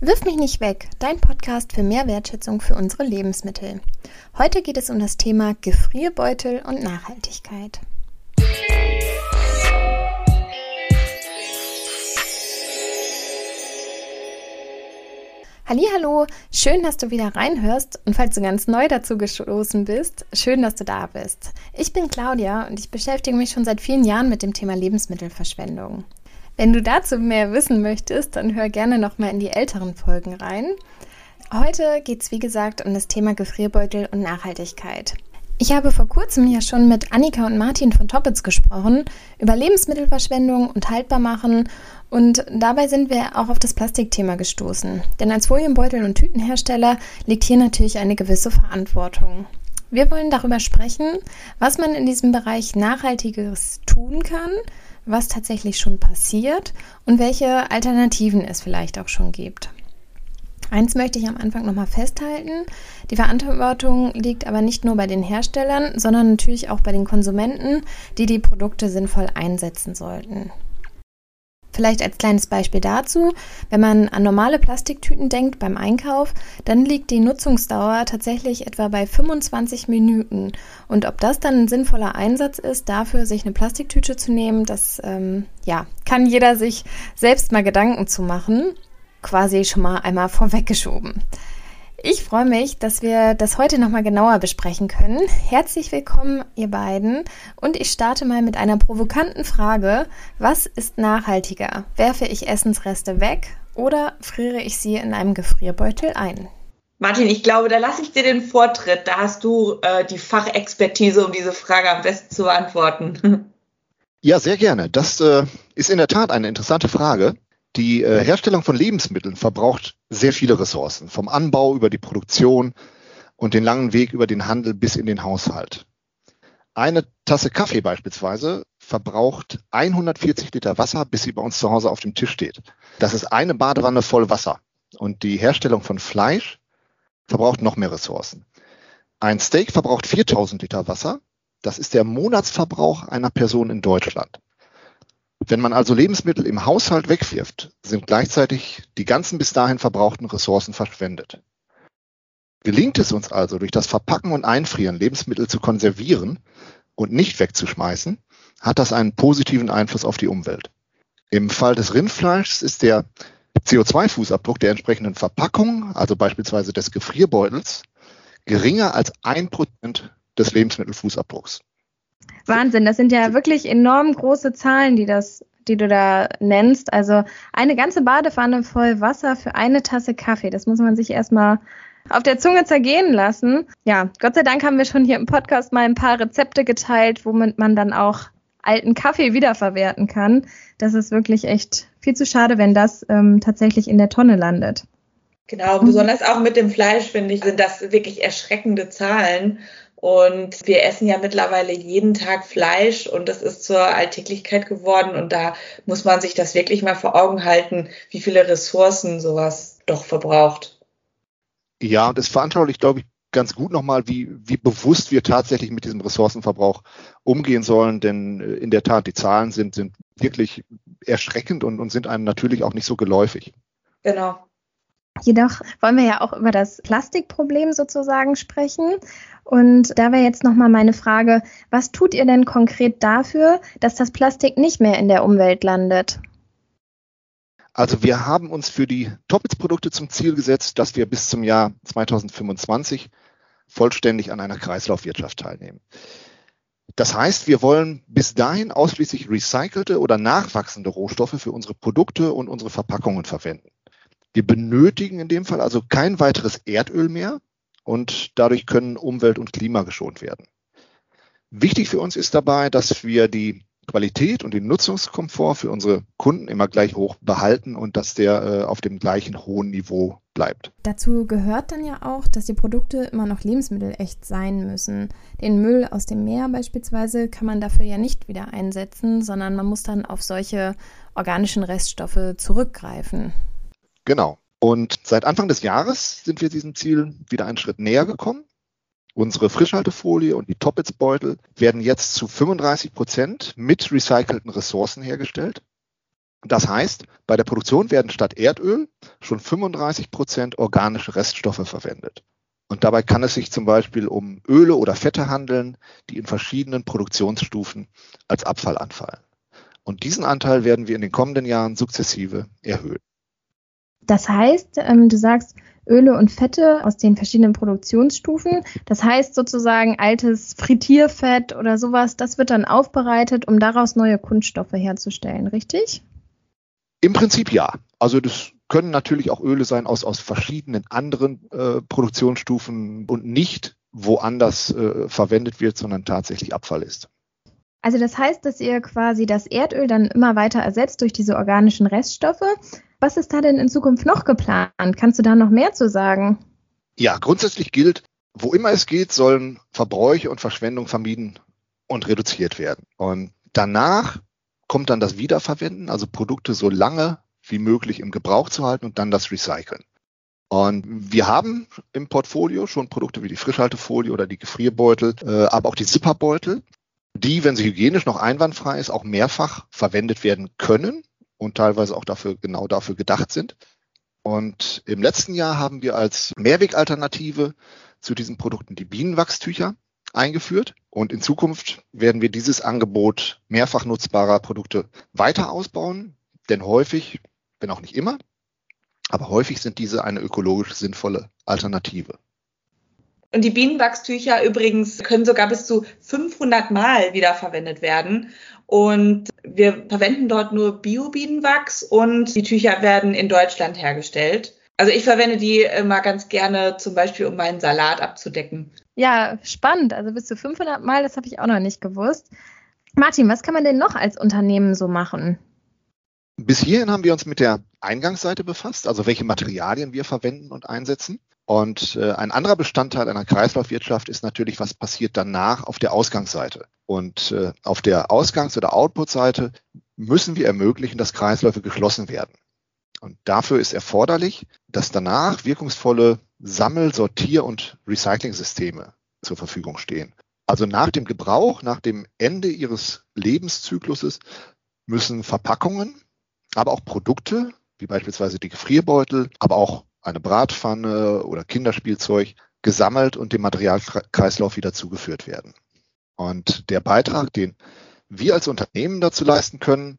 Wirf mich nicht weg, dein Podcast für mehr Wertschätzung für unsere Lebensmittel. Heute geht es um das Thema Gefrierbeutel und Nachhaltigkeit. Hallo, schön, dass du wieder reinhörst und falls du ganz neu dazu gestoßen bist, schön, dass du da bist. Ich bin Claudia und ich beschäftige mich schon seit vielen Jahren mit dem Thema Lebensmittelverschwendung. Wenn du dazu mehr wissen möchtest, dann hör gerne nochmal in die älteren Folgen rein. Heute geht es wie gesagt um das Thema Gefrierbeutel und Nachhaltigkeit. Ich habe vor kurzem ja schon mit Annika und Martin von Toppitz gesprochen über Lebensmittelverschwendung und Haltbarmachen und dabei sind wir auch auf das Plastikthema gestoßen. Denn als Folienbeutel- und Tütenhersteller liegt hier natürlich eine gewisse Verantwortung. Wir wollen darüber sprechen, was man in diesem Bereich Nachhaltiges tun kann, was tatsächlich schon passiert und welche Alternativen es vielleicht auch schon gibt. Eins möchte ich am Anfang nochmal festhalten. Die Verantwortung liegt aber nicht nur bei den Herstellern, sondern natürlich auch bei den Konsumenten, die die Produkte sinnvoll einsetzen sollten. Vielleicht als kleines Beispiel dazu, wenn man an normale Plastiktüten denkt beim Einkauf, dann liegt die Nutzungsdauer tatsächlich etwa bei 25 Minuten. Und ob das dann ein sinnvoller Einsatz ist, dafür sich eine Plastiktüte zu nehmen, das ähm, ja, kann jeder sich selbst mal Gedanken zu machen. Quasi schon mal einmal vorweggeschoben. Ich freue mich, dass wir das heute nochmal genauer besprechen können. Herzlich willkommen, ihr beiden. Und ich starte mal mit einer provokanten Frage. Was ist nachhaltiger? Werfe ich Essensreste weg oder friere ich sie in einem Gefrierbeutel ein? Martin, ich glaube, da lasse ich dir den Vortritt. Da hast du äh, die Fachexpertise, um diese Frage am besten zu beantworten. Ja, sehr gerne. Das äh, ist in der Tat eine interessante Frage. Die äh, Herstellung von Lebensmitteln verbraucht sehr viele Ressourcen, vom Anbau über die Produktion und den langen Weg über den Handel bis in den Haushalt. Eine Tasse Kaffee beispielsweise verbraucht 140 Liter Wasser, bis sie bei uns zu Hause auf dem Tisch steht. Das ist eine Badewanne voll Wasser. Und die Herstellung von Fleisch verbraucht noch mehr Ressourcen. Ein Steak verbraucht 4000 Liter Wasser. Das ist der Monatsverbrauch einer Person in Deutschland. Wenn man also Lebensmittel im Haushalt wegwirft, sind gleichzeitig die ganzen bis dahin verbrauchten Ressourcen verschwendet. Gelingt es uns also, durch das Verpacken und Einfrieren Lebensmittel zu konservieren und nicht wegzuschmeißen, hat das einen positiven Einfluss auf die Umwelt. Im Fall des Rindfleischs ist der CO2-Fußabdruck der entsprechenden Verpackung, also beispielsweise des Gefrierbeutels, geringer als ein Prozent des Lebensmittelfußabdrucks. Wahnsinn, das sind ja wirklich enorm große Zahlen, die das die du da nennst. Also eine ganze Badewanne voll Wasser für eine Tasse Kaffee. Das muss man sich erstmal auf der Zunge zergehen lassen. Ja, Gott sei Dank haben wir schon hier im Podcast mal ein paar Rezepte geteilt, womit man dann auch alten Kaffee wiederverwerten kann. Das ist wirklich echt viel zu schade, wenn das ähm, tatsächlich in der Tonne landet. Genau, besonders auch mit dem Fleisch, finde ich, sind das wirklich erschreckende Zahlen. Und wir essen ja mittlerweile jeden Tag Fleisch und das ist zur Alltäglichkeit geworden. Und da muss man sich das wirklich mal vor Augen halten, wie viele Ressourcen sowas doch verbraucht. Ja, und es veranschaulicht, glaube ich, ganz gut nochmal, wie, wie bewusst wir tatsächlich mit diesem Ressourcenverbrauch umgehen sollen. Denn äh, in der Tat, die Zahlen sind, sind wirklich erschreckend und, und sind einem natürlich auch nicht so geläufig. Genau. Jedoch wollen wir ja auch über das Plastikproblem sozusagen sprechen. Und da wäre jetzt nochmal meine Frage, was tut ihr denn konkret dafür, dass das Plastik nicht mehr in der Umwelt landet? Also wir haben uns für die Toppitz-Produkte zum Ziel gesetzt, dass wir bis zum Jahr 2025 vollständig an einer Kreislaufwirtschaft teilnehmen. Das heißt, wir wollen bis dahin ausschließlich recycelte oder nachwachsende Rohstoffe für unsere Produkte und unsere Verpackungen verwenden. Wir benötigen in dem Fall also kein weiteres Erdöl mehr und dadurch können Umwelt und Klima geschont werden. Wichtig für uns ist dabei, dass wir die Qualität und den Nutzungskomfort für unsere Kunden immer gleich hoch behalten und dass der äh, auf dem gleichen hohen Niveau bleibt. Dazu gehört dann ja auch, dass die Produkte immer noch lebensmittelecht sein müssen. Den Müll aus dem Meer beispielsweise kann man dafür ja nicht wieder einsetzen, sondern man muss dann auf solche organischen Reststoffe zurückgreifen. Genau. Und seit Anfang des Jahres sind wir diesem Ziel wieder einen Schritt näher gekommen. Unsere Frischhaltefolie und die Toppets-Beutel werden jetzt zu 35 Prozent mit recycelten Ressourcen hergestellt. Das heißt, bei der Produktion werden statt Erdöl schon 35 Prozent organische Reststoffe verwendet. Und dabei kann es sich zum Beispiel um Öle oder Fette handeln, die in verschiedenen Produktionsstufen als Abfall anfallen. Und diesen Anteil werden wir in den kommenden Jahren sukzessive erhöhen. Das heißt, ähm, du sagst Öle und Fette aus den verschiedenen Produktionsstufen. Das heißt sozusagen altes Frittierfett oder sowas, das wird dann aufbereitet, um daraus neue Kunststoffe herzustellen, richtig? Im Prinzip ja. Also das können natürlich auch Öle sein aus, aus verschiedenen anderen äh, Produktionsstufen und nicht woanders äh, verwendet wird, sondern tatsächlich Abfall ist. Also das heißt, dass ihr quasi das Erdöl dann immer weiter ersetzt durch diese organischen Reststoffe. Was ist da denn in Zukunft noch geplant? Kannst du da noch mehr zu sagen? Ja, grundsätzlich gilt, wo immer es geht, sollen Verbräuche und Verschwendung vermieden und reduziert werden. Und danach kommt dann das Wiederverwenden, also Produkte so lange wie möglich im Gebrauch zu halten und dann das Recyceln. Und wir haben im Portfolio schon Produkte wie die Frischhaltefolie oder die Gefrierbeutel, äh, aber auch die Zipperbeutel, die, wenn sie hygienisch noch einwandfrei ist, auch mehrfach verwendet werden können und teilweise auch dafür genau dafür gedacht sind. Und im letzten Jahr haben wir als Mehrwegalternative zu diesen Produkten die Bienenwachstücher eingeführt. Und in Zukunft werden wir dieses Angebot mehrfach nutzbarer Produkte weiter ausbauen. Denn häufig wenn auch nicht immer, aber häufig sind diese eine ökologisch sinnvolle Alternative. Und die Bienenwachstücher übrigens können sogar bis zu 500 Mal wiederverwendet werden. Und wir verwenden dort nur Bio-Bienenwachs und die Tücher werden in Deutschland hergestellt. Also ich verwende die immer ganz gerne zum Beispiel, um meinen Salat abzudecken. Ja, spannend. Also bis zu 500 Mal, das habe ich auch noch nicht gewusst. Martin, was kann man denn noch als Unternehmen so machen? Bis hierhin haben wir uns mit der Eingangsseite befasst, also welche Materialien wir verwenden und einsetzen. Und äh, ein anderer Bestandteil einer Kreislaufwirtschaft ist natürlich, was passiert danach auf der Ausgangsseite. Und äh, auf der Ausgangs- oder Output-Seite müssen wir ermöglichen, dass Kreisläufe geschlossen werden. Und dafür ist erforderlich, dass danach wirkungsvolle Sammel-, Sortier- und Recycling-Systeme zur Verfügung stehen. Also nach dem Gebrauch, nach dem Ende ihres Lebenszykluses müssen Verpackungen aber auch Produkte, wie beispielsweise die Gefrierbeutel, aber auch eine Bratpfanne oder Kinderspielzeug gesammelt und dem Materialkreislauf wieder zugeführt werden. Und der Beitrag, den wir als Unternehmen dazu leisten können,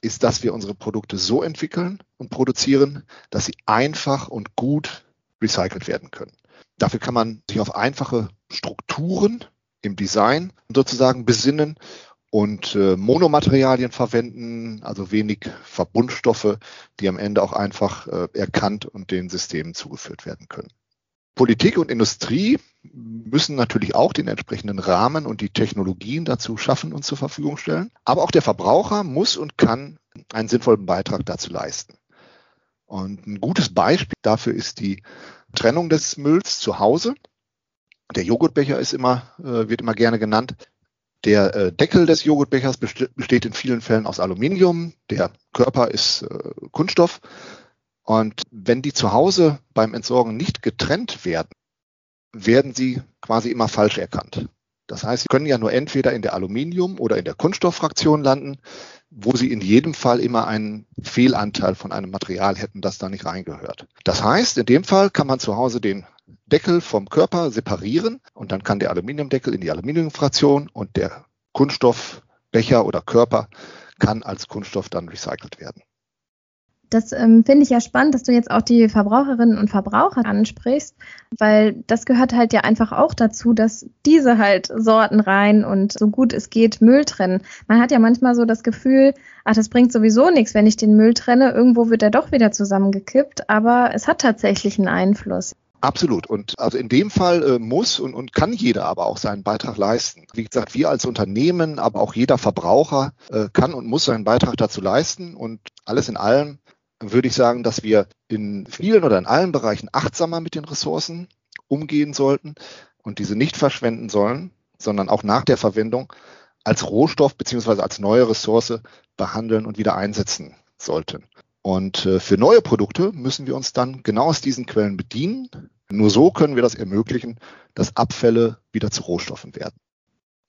ist, dass wir unsere Produkte so entwickeln und produzieren, dass sie einfach und gut recycelt werden können. Dafür kann man sich auf einfache Strukturen im Design sozusagen besinnen und äh, Monomaterialien verwenden, also wenig Verbundstoffe, die am Ende auch einfach äh, erkannt und den Systemen zugeführt werden können. Politik und Industrie müssen natürlich auch den entsprechenden Rahmen und die Technologien dazu schaffen und zur Verfügung stellen. Aber auch der Verbraucher muss und kann einen sinnvollen Beitrag dazu leisten. Und ein gutes Beispiel dafür ist die Trennung des Mülls zu Hause. Der Joghurtbecher ist immer, äh, wird immer gerne genannt. Der äh, Deckel des Joghurtbechers besteht in vielen Fällen aus Aluminium. Der Körper ist äh, Kunststoff. Und wenn die zu Hause beim Entsorgen nicht getrennt werden, werden sie quasi immer falsch erkannt. Das heißt, sie können ja nur entweder in der Aluminium- oder in der Kunststofffraktion landen, wo sie in jedem Fall immer einen Fehlanteil von einem Material hätten, das da nicht reingehört. Das heißt, in dem Fall kann man zu Hause den Deckel vom Körper separieren und dann kann der Aluminiumdeckel in die Aluminiumfraktion und der Kunststoffbecher oder Körper kann als Kunststoff dann recycelt werden. Das ähm, finde ich ja spannend, dass du jetzt auch die Verbraucherinnen und Verbraucher ansprichst, weil das gehört halt ja einfach auch dazu, dass diese halt Sorten rein und so gut es geht Müll trennen. Man hat ja manchmal so das Gefühl, ach, das bringt sowieso nichts, wenn ich den Müll trenne. Irgendwo wird er doch wieder zusammengekippt, aber es hat tatsächlich einen Einfluss. Absolut. Und also in dem Fall äh, muss und, und kann jeder aber auch seinen Beitrag leisten. Wie gesagt, wir als Unternehmen, aber auch jeder Verbraucher äh, kann und muss seinen Beitrag dazu leisten. Und alles in allem würde ich sagen, dass wir in vielen oder in allen Bereichen achtsamer mit den Ressourcen umgehen sollten und diese nicht verschwenden sollen, sondern auch nach der Verwendung als Rohstoff beziehungsweise als neue Ressource behandeln und wieder einsetzen sollten. Und äh, für neue Produkte müssen wir uns dann genau aus diesen Quellen bedienen. Nur so können wir das ermöglichen, dass Abfälle wieder zu Rohstoffen werden.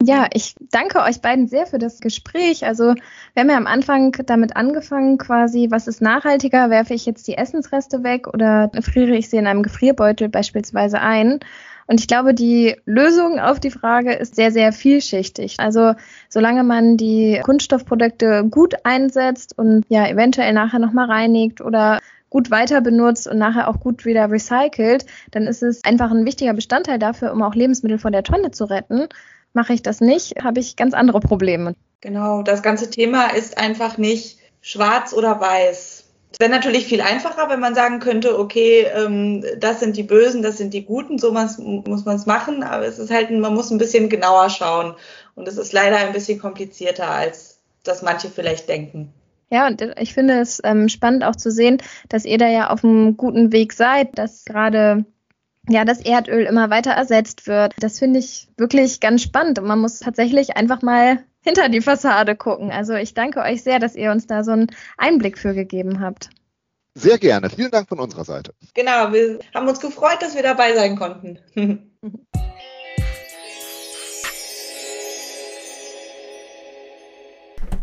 Ja, ich danke euch beiden sehr für das Gespräch. Also wir haben ja am Anfang damit angefangen, quasi, was ist nachhaltiger? Werfe ich jetzt die Essensreste weg oder friere ich sie in einem Gefrierbeutel beispielsweise ein? Und ich glaube, die Lösung auf die Frage ist sehr, sehr vielschichtig. Also solange man die Kunststoffprodukte gut einsetzt und ja eventuell nachher nochmal reinigt oder gut weiter benutzt und nachher auch gut wieder recycelt, dann ist es einfach ein wichtiger Bestandteil dafür, um auch Lebensmittel von der Tonne zu retten. Mache ich das nicht, habe ich ganz andere Probleme. Genau, das ganze Thema ist einfach nicht schwarz oder weiß. Es wäre natürlich viel einfacher, wenn man sagen könnte, okay, ähm, das sind die Bösen, das sind die Guten, so muss man es machen, aber es ist halt, man muss ein bisschen genauer schauen. Und es ist leider ein bisschen komplizierter, als das manche vielleicht denken. Ja, und ich finde es ähm, spannend auch zu sehen, dass ihr da ja auf einem guten Weg seid, dass gerade ja, das Erdöl immer weiter ersetzt wird. Das finde ich wirklich ganz spannend und man muss tatsächlich einfach mal hinter die Fassade gucken. Also ich danke euch sehr, dass ihr uns da so einen Einblick für gegeben habt. Sehr gerne. Vielen Dank von unserer Seite. Genau, wir haben uns gefreut, dass wir dabei sein konnten.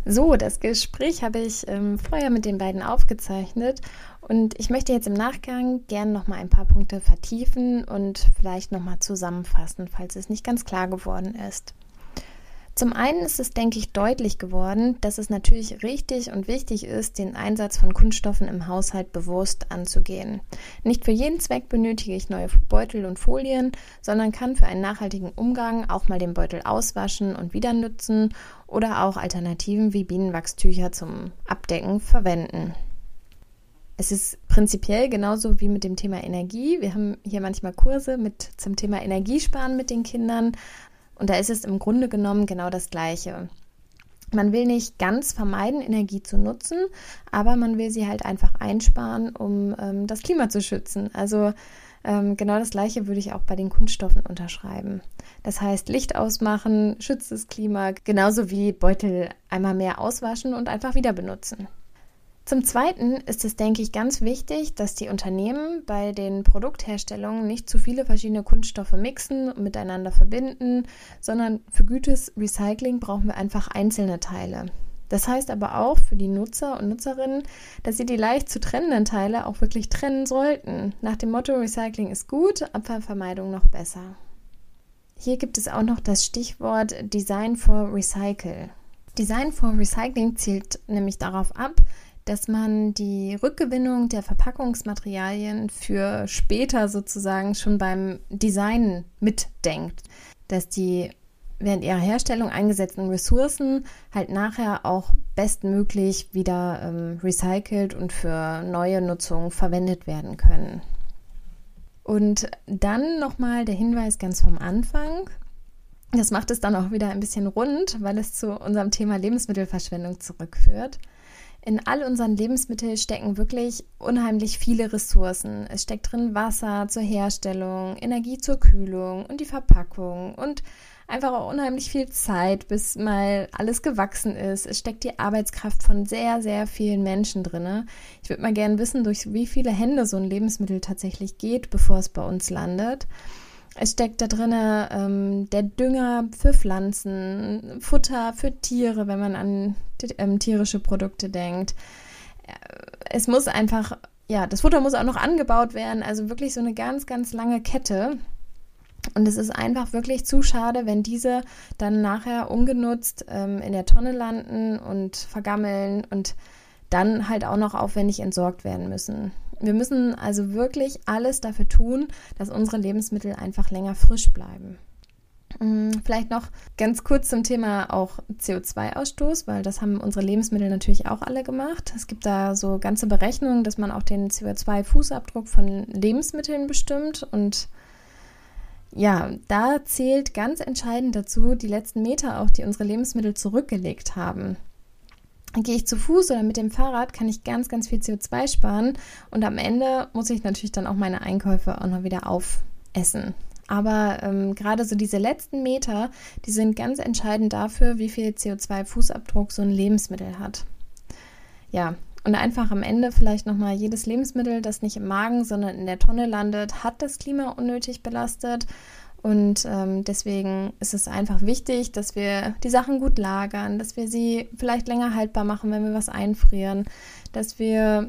So, das Gespräch habe ich ähm, vorher mit den beiden aufgezeichnet und ich möchte jetzt im Nachgang gerne noch mal ein paar Punkte vertiefen und vielleicht noch mal zusammenfassen, falls es nicht ganz klar geworden ist. Zum einen ist es, denke ich, deutlich geworden, dass es natürlich richtig und wichtig ist, den Einsatz von Kunststoffen im Haushalt bewusst anzugehen. Nicht für jeden Zweck benötige ich neue Beutel und Folien, sondern kann für einen nachhaltigen Umgang auch mal den Beutel auswaschen und wieder nutzen oder auch Alternativen wie Bienenwachstücher zum Abdecken verwenden. Es ist prinzipiell genauso wie mit dem Thema Energie. Wir haben hier manchmal Kurse mit zum Thema Energiesparen mit den Kindern. Und da ist es im Grunde genommen genau das Gleiche. Man will nicht ganz vermeiden, Energie zu nutzen, aber man will sie halt einfach einsparen, um ähm, das Klima zu schützen. Also ähm, genau das Gleiche würde ich auch bei den Kunststoffen unterschreiben. Das heißt, Licht ausmachen, schützt das Klima, genauso wie Beutel einmal mehr auswaschen und einfach wieder benutzen. Zum Zweiten ist es, denke ich, ganz wichtig, dass die Unternehmen bei den Produktherstellungen nicht zu viele verschiedene Kunststoffe mixen und miteinander verbinden, sondern für gutes Recycling brauchen wir einfach einzelne Teile. Das heißt aber auch für die Nutzer und Nutzerinnen, dass sie die leicht zu trennenden Teile auch wirklich trennen sollten. Nach dem Motto Recycling ist gut, Abfallvermeidung noch besser. Hier gibt es auch noch das Stichwort Design for Recycle. Design for Recycling zielt nämlich darauf ab, dass man die Rückgewinnung der Verpackungsmaterialien für später sozusagen schon beim Design mitdenkt, dass die während ihrer Herstellung eingesetzten Ressourcen halt nachher auch bestmöglich wieder ähm, recycelt und für neue Nutzung verwendet werden können. Und dann nochmal der Hinweis ganz vom Anfang. Das macht es dann auch wieder ein bisschen rund, weil es zu unserem Thema Lebensmittelverschwendung zurückführt. In all unseren Lebensmitteln stecken wirklich unheimlich viele Ressourcen. Es steckt drin Wasser zur Herstellung, Energie zur Kühlung und die Verpackung und einfach auch unheimlich viel Zeit, bis mal alles gewachsen ist. Es steckt die Arbeitskraft von sehr, sehr vielen Menschen drin. Ich würde mal gerne wissen, durch wie viele Hände so ein Lebensmittel tatsächlich geht, bevor es bei uns landet. Es steckt da drin ähm, der Dünger für Pflanzen, Futter für Tiere, wenn man an ähm, tierische Produkte denkt. Äh, es muss einfach, ja, das Futter muss auch noch angebaut werden, also wirklich so eine ganz, ganz lange Kette. Und es ist einfach wirklich zu schade, wenn diese dann nachher ungenutzt ähm, in der Tonne landen und vergammeln und dann halt auch noch aufwendig entsorgt werden müssen. Wir müssen also wirklich alles dafür tun, dass unsere Lebensmittel einfach länger frisch bleiben. Mm, vielleicht noch ganz kurz zum Thema auch CO2-Ausstoß, weil das haben unsere Lebensmittel natürlich auch alle gemacht. Es gibt da so ganze Berechnungen, dass man auch den CO2-Fußabdruck von Lebensmitteln bestimmt. Und ja, da zählt ganz entscheidend dazu die letzten Meter auch, die unsere Lebensmittel zurückgelegt haben. Gehe ich zu Fuß oder mit dem Fahrrad, kann ich ganz, ganz viel CO2 sparen und am Ende muss ich natürlich dann auch meine Einkäufe auch noch wieder aufessen. Aber ähm, gerade so diese letzten Meter, die sind ganz entscheidend dafür, wie viel CO2-Fußabdruck so ein Lebensmittel hat. Ja, und einfach am Ende vielleicht nochmal jedes Lebensmittel, das nicht im Magen, sondern in der Tonne landet, hat das Klima unnötig belastet Und ähm, deswegen ist es einfach wichtig, dass wir die Sachen gut lagern, dass wir sie vielleicht länger haltbar machen, wenn wir was einfrieren, dass wir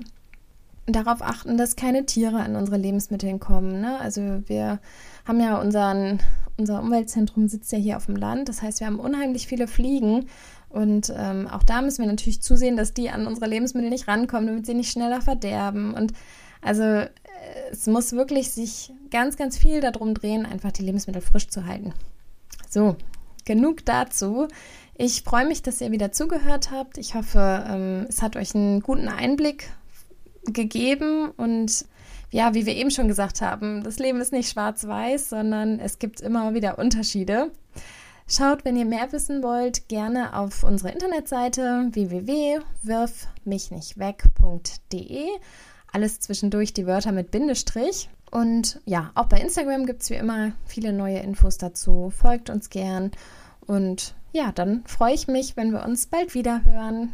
darauf achten, dass keine Tiere an unsere Lebensmittel kommen. Ne? Also wir haben ja unseren, unser Umweltzentrum sitzt ja hier auf dem Land. Das heißt, wir haben unheimlich viele Fliegen. Und ähm, auch da müssen wir natürlich zusehen, dass die an unsere Lebensmittel nicht rankommen, damit sie nicht schneller verderben. Und also äh, es muss wirklich sich ganz, ganz viel darum drehen, einfach die Lebensmittel frisch zu halten. So, genug dazu. Ich freue mich, dass ihr wieder zugehört habt. Ich hoffe, ähm, es hat euch einen guten Einblick gegeben und ja, wie wir eben schon gesagt haben, das Leben ist nicht schwarz-weiß, sondern es gibt immer wieder Unterschiede. Schaut, wenn ihr mehr wissen wollt, gerne auf unsere Internetseite www.wirfmichnichtweg.de. Alles zwischendurch die Wörter mit Bindestrich. Und ja, auch bei Instagram gibt es wie immer viele neue Infos dazu. Folgt uns gern. Und ja, dann freue ich mich, wenn wir uns bald wieder hören.